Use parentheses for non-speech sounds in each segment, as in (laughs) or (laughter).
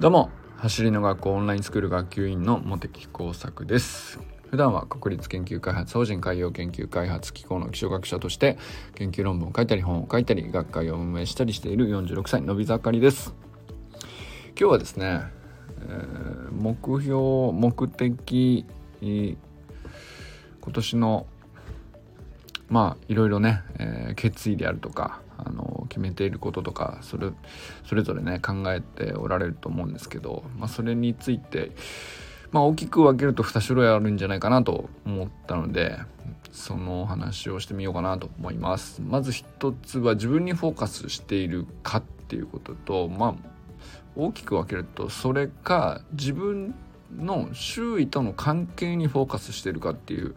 どうも走りの学校オンラインスクール学級委員の茂木耕作です。普段は国立研究開発法人海洋研究開発機構の気象学者として研究論文を書いたり本を書いたり学会を運営したりしている46歳のび盛りです。今日はですね、えー、目標目的今年のまあいろいろね、えー、決意であるとかあの決めていることとかそれそれぞれね考えておられると思うんですけど、まあ、それについて、まあ、大きく分けると2種類あるんじゃないかなと思ったのでその話をしてみようかなと思います。まず一つは自分にフォーカスしているかっていうこととまあ大きく分けるとそれか自分の周囲との関係にフォーカスしているかっていう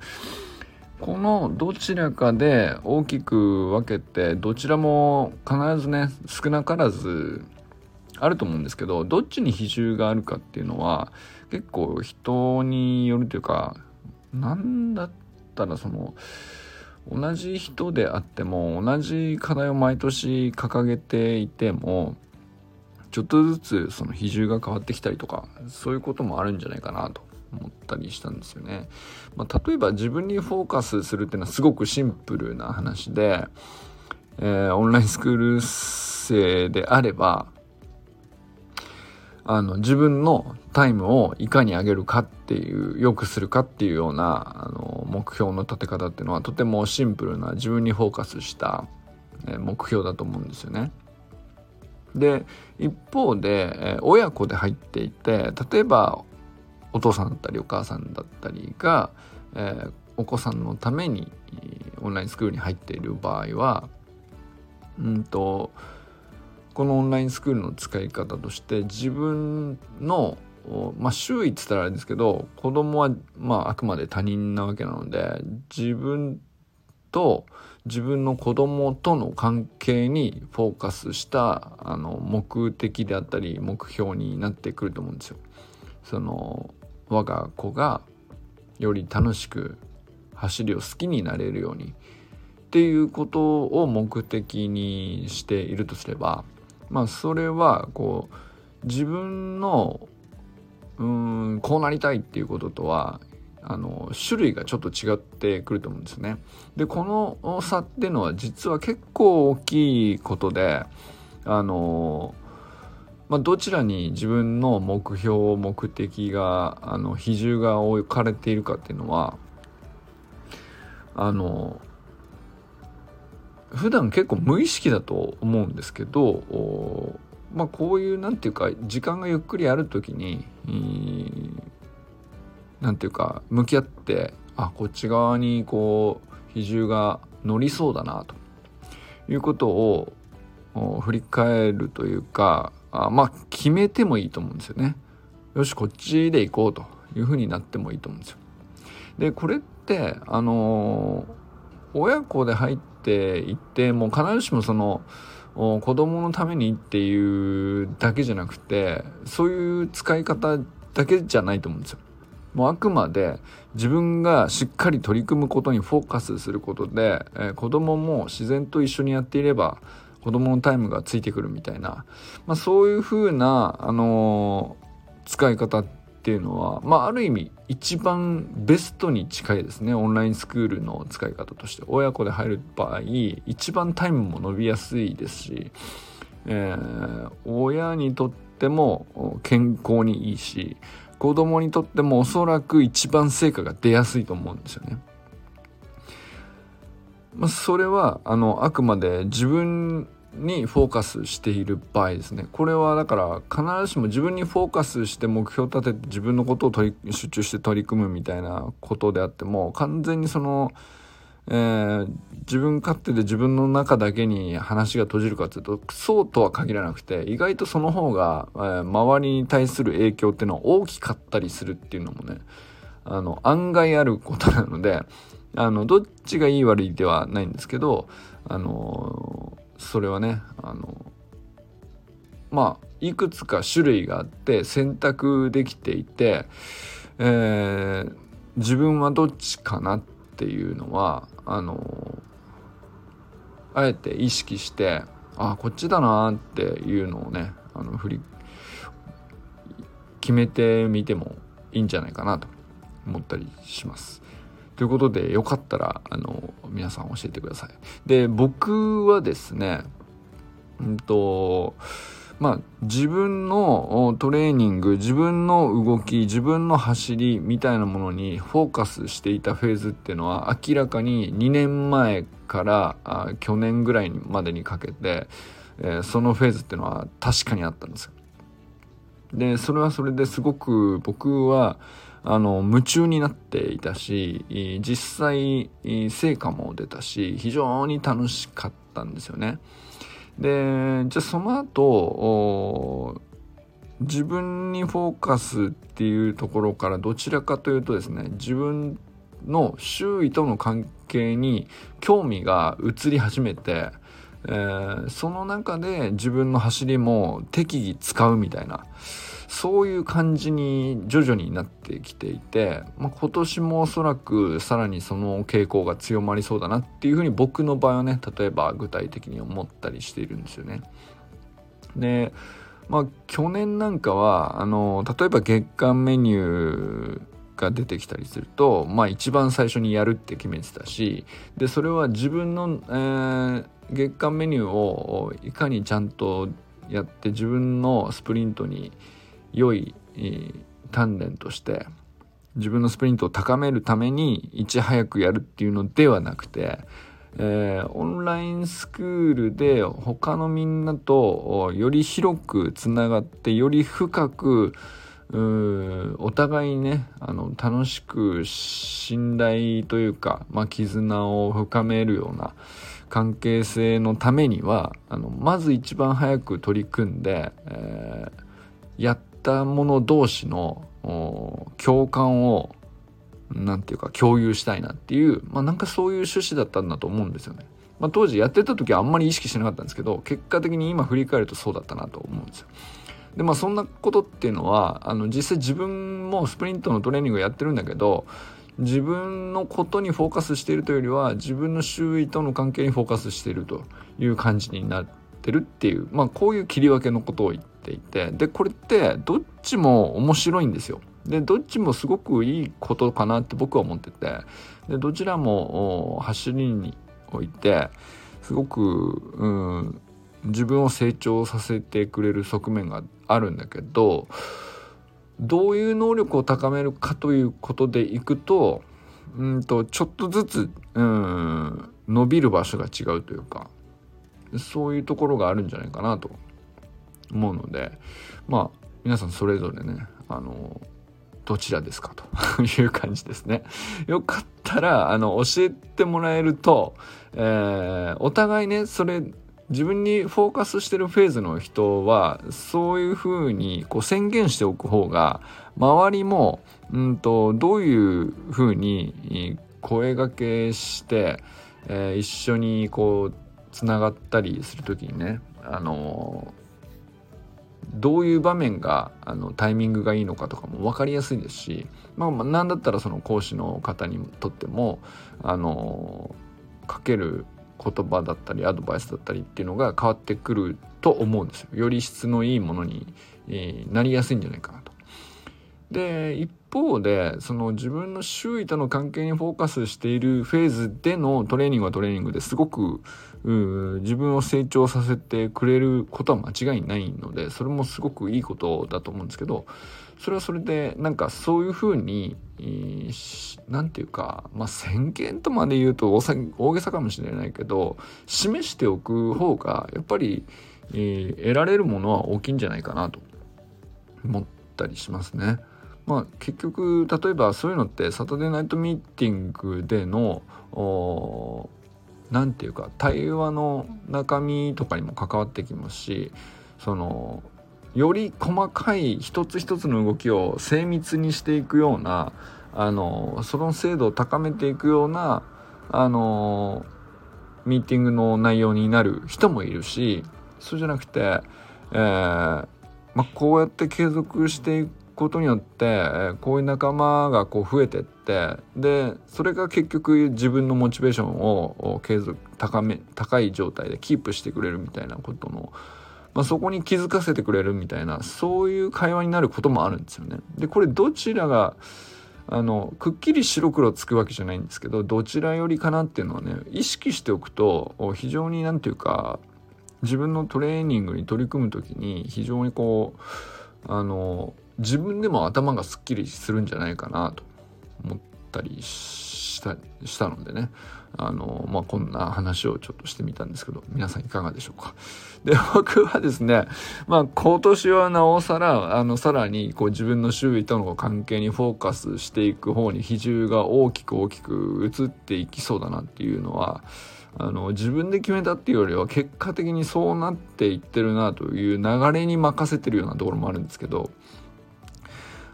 このどちらかで大きく分けてどちらも必ずね少なからずあると思うんですけどどっちに比重があるかっていうのは結構人によるというか何だったらその同じ人であっても同じ課題を毎年掲げていてもちょっとずつその比重が変わってきたりとかそういうこともあるんじゃないかなと。思ったりしたんですよね。まあ、例えば自分にフォーカスするっていうのはすごくシンプルな話で、えー、オンラインスクール生であればあの自分のタイムをいかに上げるかっていう良くするかっていうようなあの目標の立て方っていうのはとてもシンプルな自分にフォーカスした、え目標だと思うんですよね。で一方で、え親子で入っていて例えばお父さんだったりお母さんだったりが、えー、お子さんのためにオンラインスクールに入っている場合はうんとこのオンラインスクールの使い方として自分のまあ周囲って言ったらあれですけど子供はまああくまで他人なわけなので自分と自分の子供との関係にフォーカスしたあの目的であったり目標になってくると思うんですよ。その我が子がより楽しく走りを好きになれるようにっていうことを目的にしているとすればまあそれはこう自分のうんこうなりたいっていうこととはあの種類がちょっと違ってくると思うんですね。でこの差っていうのは実は結構大きいことであのまあ、どちらに自分の目標目的があの比重が置かれているかっていうのはあの普段結構無意識だと思うんですけどまあこういうなんていうか時間がゆっくりある時になんていうか向き合ってあこっち側にこう比重が乗りそうだなということを振り返るというかあまあ決めてもいいと思うんですよね。よしこっちで行こうというふうになってもいいと思うんですよ。でこれってあのー、親子で入っていってもう必ずしもその子供のためにっていうだけじゃなくてそういう使い方だけじゃないと思うんですよ。もうあくまで自分がしっかり取り組むことにフォーカスすることで、えー、子供も自然と一緒にやっていれば子供のタイムがついてくるみたいな、まあ、そういう風な、あのー、使い方っていうのは、まあ、ある意味一番ベストに近いですね。オンラインスクールの使い方として。親子で入る場合一番タイムも伸びやすいですし、えー、親にとっても健康にいいし子供にとってもおそらく一番成果が出やすいと思うんですよね。まあ、それはあのあくまで自分にフォーカスしている場合ですね。これはだから必ずしも自分にフォーカスして目標を立てて自分のことを取り集中して取り組むみたいなことであっても完全にその、えー、自分勝手で自分の中だけに話が閉じるかというとそうとは限らなくて意外とその方が、えー、周りに対する影響っていうのは大きかったりするっていうのもねあの案外あることなのであのどっちがいい悪いではないんですけどあのそれはねあのまあいくつか種類があって選択できていて、えー、自分はどっちかなっていうのはあのあえて意識してあこっちだなっていうのをねあの振り決めてみてもいいんじゃないかなと思ったりします。ということでよかったらあの皆さん教えてください。で僕はですねうんとまあ自分のトレーニング自分の動き自分の走りみたいなものにフォーカスしていたフェーズっていうのは明らかに2年前からあ去年ぐらいまでにかけて、えー、そのフェーズっていうのは確かにあったんですよ。でそれはそれですごく僕はあの夢中になっていたし実際成果も出たし非常に楽しかったんですよね。でじゃあその後自分にフォーカスっていうところからどちらかというとですね自分の周囲との関係に興味が移り始めて、えー、その中で自分の走りも適宜使うみたいなそういう感じに徐々になってきていて、まあ、今年もおそらくさらにその傾向が強まりそうだなっていうふうに僕の場合はね例えば具体的に思ったりしているんですよね。でまあ去年なんかはあの例えば月間メニューが出てきたりするとまあ一番最初にやるって決めてたしでそれは自分の、えー、月間メニューをいかにちゃんとやって自分のスプリントに良い、鍛錬として自分のスプリントを高めるためにいち早くやるっていうのではなくて、えー、オンラインスクールで他のみんなとより広くつながってより深くお互いねあの楽しく信頼というか、まあ、絆を深めるような関係性のためにはあのまず一番早く取り組んで、えー、やった者同士の共感を何て言うか共有したいなっていうまあなんかそういう趣旨だったんだと思うんですよね。まあ、当時やってた時はあんまり意識してなかったんですけど結果的に今振り返るとそうだったなと思うんですよ。でまあそんなことっていうのはあの実際自分もスプリントのトレーニングをやってるんだけど自分のことにフォーカスしているというよりは自分の周囲との関係にフォーカスしているという感じになってるっていうまあこういう切り分けのことを言っていてでこれってどっちも面白いんですよ。でどっちもすごくいいことかなって僕は思っててでどちらも走りにおいてすごく、うん、自分を成長させてくれる側面があるんだけどどういう能力を高めるかということでいくとうんとちょっとずつうん伸びる場所が違うというかそういうところがあるんじゃないかなと思うのでまあ皆さんそれぞれねあのどちらですかと (laughs) いう感じですね。よかったらあの教えてもらえると、えー、お互いねそれ自分にフォーカスしてるフェーズの人はそういうふうにこう宣言しておく方が周りも、うんと、どういうふうに声がけして、えー、一緒にこうつながったりする時にねあのどういう場面があのタイミングがいいのかとかも分かりやすいですし、まあ、何だったらその講師の方にとってもあのかける言葉だったりアドバイスだったりっていうのが変わってくると思うんですよ。より質のいいものに、えー、なりやすいんじゃないかなと。で一方でその自分の周囲との関係にフォーカスしているフェーズでのトレーニングはトレーニングですごく自分を成長させてくれることは間違いないのでそれもすごくいいことだと思うんですけどそれはそれでなんかそういうふうに何て言うか、まあ、宣言とまで言うと大げさかもしれないけど示しておく方がやっぱり、えー、得られるものは大きいんじゃないかなと思ったりしますね。まあ、結局例えばそういうのってサタデーナイトミーティングでの何て言うか対話の中身とかにも関わってきますしそのより細かい一つ一つの動きを精密にしていくようなあのその精度を高めていくようなあのミーティングの内容になる人もいるしそうじゃなくて、えーまあ、こうやって継続していくことによって、こういう仲間がこう増えてってでそれが結局自分のモチベーションを継続高め高い状態でキープしてくれるみたいなことのまあ、そこに気づかせてくれるみたいなそういう会話になることもあるんですよね。でこれどちらがあのくっきり白黒つくわけじゃないんですけどどちらよりかなっていうのはね意識しておくと非常に何て言うか自分のトレーニングに取り組む時に非常にこうあの自分でも頭がすっきりするんじゃないかなと思ったりしたしたのでねあのまあこんな話をちょっとしてみたんですけど皆さんいかがでしょうか？で僕はですねまあ今年はなおさらあのさらにこう自分の周囲との関係にフォーカスしていく方に比重が大きく大きく移っていきそうだなっていうのはあの自分で決めたっていうよりは結果的にそうなっていってるなという流れに任せてるようなところもあるんですけど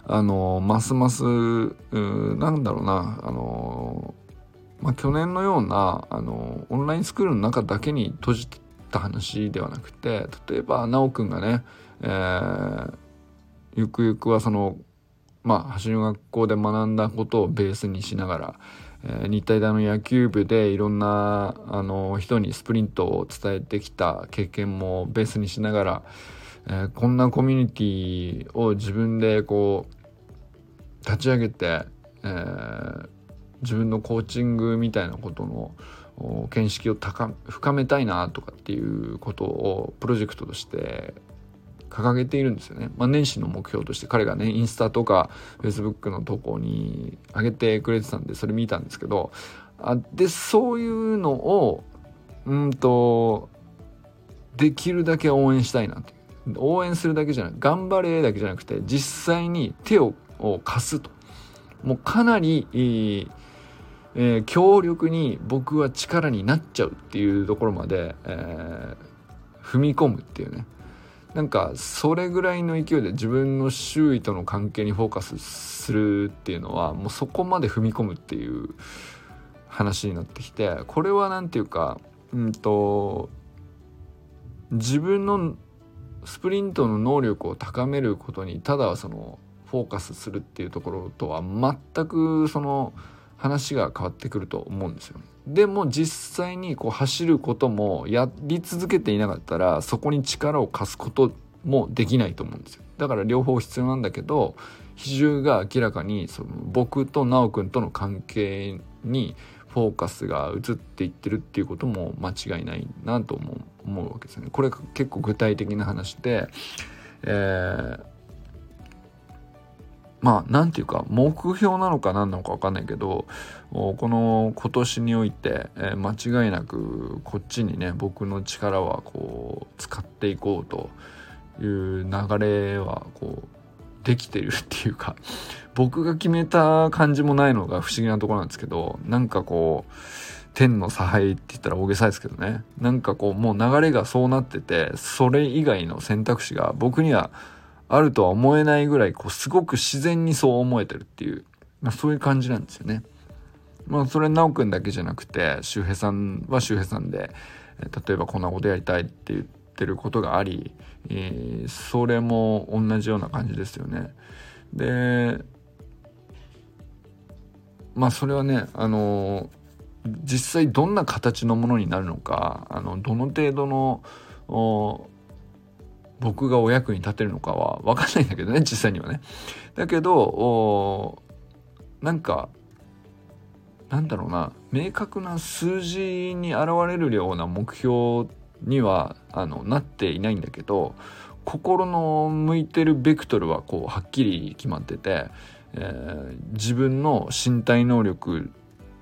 あのますますなんだろうなあの、まあ、去年のようなあのオンラインスクールの中だけに閉じてた話ではなくて例えば修くんがね、えー、ゆくゆくはそのまあ走りの学校で学んだことをベースにしながらえ日体大の野球部でいろんなあの人にスプリントを伝えてきた経験もベースにしながら、えー、こんなコミュニティを自分でこう立ち上げて、えー、自分のコーチングみたいなことの見識を高深めたいなとかっていうことをプロジェクトとして掲げているんですよね。まあ、年始の目標として彼がね、インスタとか Facebook の投稿に上げてくれてたんで、それ見たんですけど、あで、そういうのを、うんと、できるだけ応援したいなと。応援するだけじゃない、頑張れだけじゃなくて、実際に手を貸すと。もうかなり、えー、強力に僕は力になっちゃうっていうところまで、えー、踏み込むっていうね。なんかそれぐらいの勢いで自分の周囲との関係にフォーカスするっていうのはもうそこまで踏み込むっていう話になってきてこれは何て言うかうんと自分のスプリントの能力を高めることにただそのフォーカスするっていうところとは全くその話が変わってくると思うんですよ。でも実際にこう走ることもやり続けていなかったらそこに力を貸すこともできないと思うんですよだから両方必要なんだけど比重が明らかにその僕と修くんとの関係にフォーカスが移っていってるっていうことも間違いないなと思う思うわけですよね。これ結構具体的な話で、えー、まあ何て言うか目標なのか何なのか分かんないけどこの今年において、えー、間違いなくこっちにね僕の力はこう使っていこうという流れはこうできてるっていうか僕が決めた感じもないのが不思議なところなんですけどなんかこう天の差配って言ったら大げさですけどね。なんかこうもう流れがそうなっててそれ以外の選択肢が僕にはあるとは思えないぐらいこうすごく自然にそう思えてるっていう、まあ、そういう感じなんですよね。まあそれ修くんだけじゃなくて周平さんは周平さんで例えばこんなことやりたいって言ってることがあり、えー、それも同じような感じですよね。でまあそれはねあの実際どんな形のものになるのかあのどの程度の僕がお役に立てるのかは分かんないんだけどね実際にはね。だけどなんかなんだろうな明確な数字に現れるような目標にはあのなっていないんだけど心の向いてるベクトルはこうはっきり決まってて、えー、自分の身体能力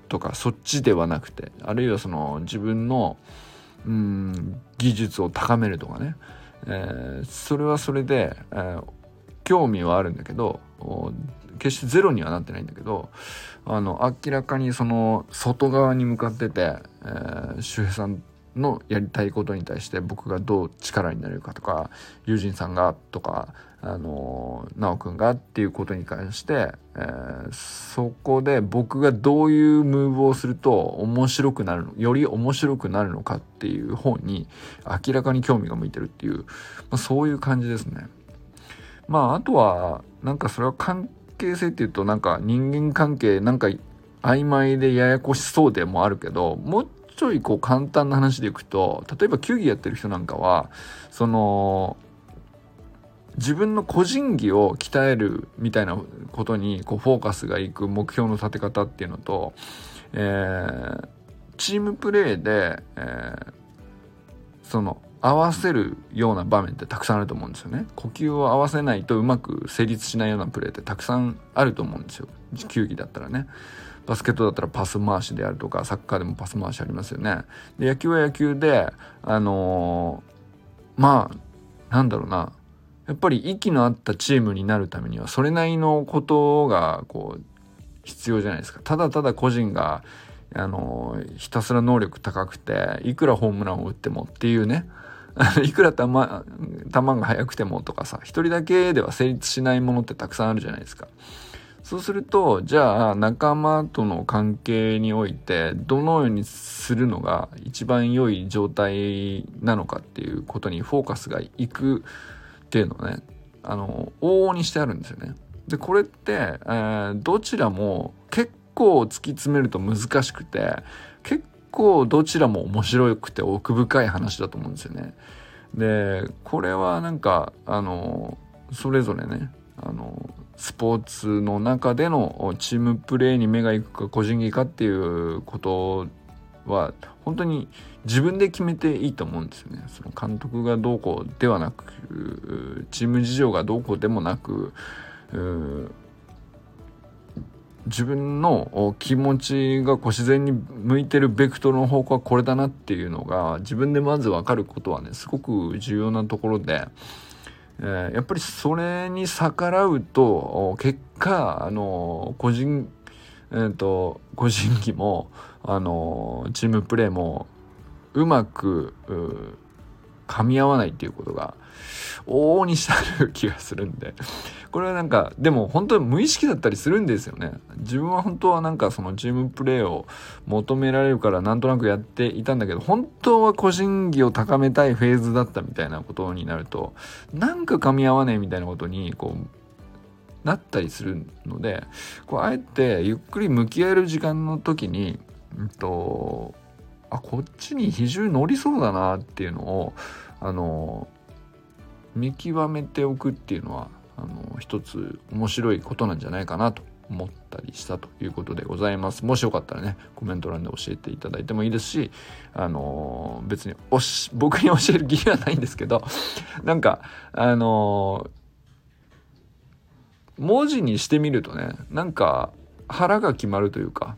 とかそっちではなくてあるいはその自分のうん技術を高めるとかね、えー、それはそれで、えー、興味はあるんだけど決してゼロにはなってないんだけどあの明らかにその外側に向かってて、えー、周平さんのやりたいことに対して僕がどう力になれるかとか友人さんがとかあの直くんがっていうことに関して、えー、そこで僕がどういうムーブをすると面白くなるのより面白くなるのかっていう方に明らかに興味が向いてるっていう、まあ、そういう感じですね。まああとはなんかそれは関係性っていうとなんか人間関係なんか曖昧でややこしそうでもあるけどもうちょいこう簡単な話でいくと例えば球技やってる人なんかはその自分の個人技を鍛えるみたいなことにこうフォーカスがいく目標の立て方っていうのと、えー、チームプレーで、えー、その合わせるような場面ってたくさんあると思うんですよね。呼吸を合わせないとうまく成立しないようなプレーってたくさんあると思うんですよ。球技だったらね。バスケットだったらパス回しであるとかサッカーでもパス回しありますよね。で野球は野球であのー、まあなんだろうなやっぱり息の合ったチームになるためにはそれなりのことがこう必要じゃないですかただただ個人があのひたすら能力高くていくらホームランを打ってもっていうね (laughs) いくら球球が速くてもとかさ一人だけでは成立しないものってたくさんあるじゃないですか。そうするとじゃあ仲間との関係においてどのようにするのが一番良い状態なのかっていうことにフォーカスがいくっていうのをねあの往々にしてあるんですよね。でこれって、えー、どちらも結構突き詰めると難しくて結構どちらも面白くて奥深い話だと思うんですよね。でこれはなんかあのそれぞれねあのスポーツの中でのチームプレーに目がいくか個人技かっていうことは本当に自分で決めていいと思うんですよね。その監督がどうこうではなくチーム事情がどうこうでもなく自分の気持ちがこう自然に向いてるベクトルの方向はこれだなっていうのが自分でまず分かることはねすごく重要なところで。え、やっぱりそれに逆らうと結果あの個人えーと、個人技もあのチームプレーもうまく噛み合わないっていうことが往々にしてある気がするんで。これはなんかでも本当に無意識だったりするんですよね。自分は本当はなんかそのチームプレーを求められるからなんとなくやっていたんだけど本当は個人技を高めたいフェーズだったみたいなことになるとなんか噛み合わねえみたいなことにこうなったりするのでこうあえてゆっくり向き合える時間の時に、うんと、あこっちに比重乗りそうだなっていうのをあの見極めておくっていうのはあの一つ面白いことなんじゃないかなと思ったりしたということでございます。もしよかったらね、コメント欄で教えていただいてもいいですし、あの、別におし、僕に教える義理はないんですけど、なんか、あの、文字にしてみるとね、なんか腹が決まるというか、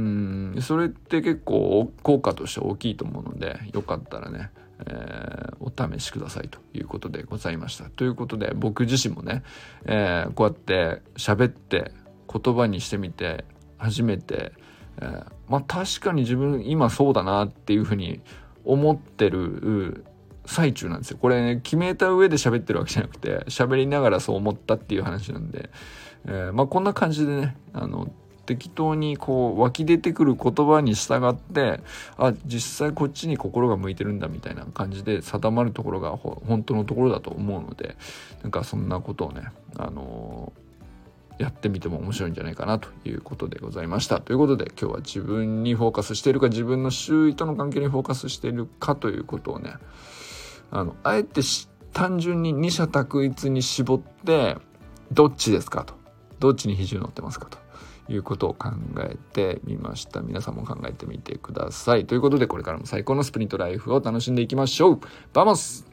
うんそれって結構効果として大きいと思うのでよかったらねえー、お試しくださいということでございました。ということで僕自身もね、えー、こうやって喋って言葉にしてみて初めて、えー、まあ確かに自分今そうだなっていうふうに思ってる最中なんですよ。これね決めた上で喋ってるわけじゃなくて喋りながらそう思ったっていう話なんで、えー、まあこんな感じでねあの適当にこう湧き出てくる言葉に従ってあ実際こっちに心が向いてるんだみたいな感じで定まるところが本当のところだと思うのでなんかそんなことをねあのー、やってみても面白いんじゃないかなということでございました。ということで今日は自分にフォーカスしているか自分の周囲との関係にフォーカスしているかということをねあのあえて単純に二者択一に絞ってどっちですかとどっちに比重乗ってますかということを考えてみました。皆さんも考えてみてください。ということで、これからも最高のスプリントライフを楽しんでいきましょう。 Vamos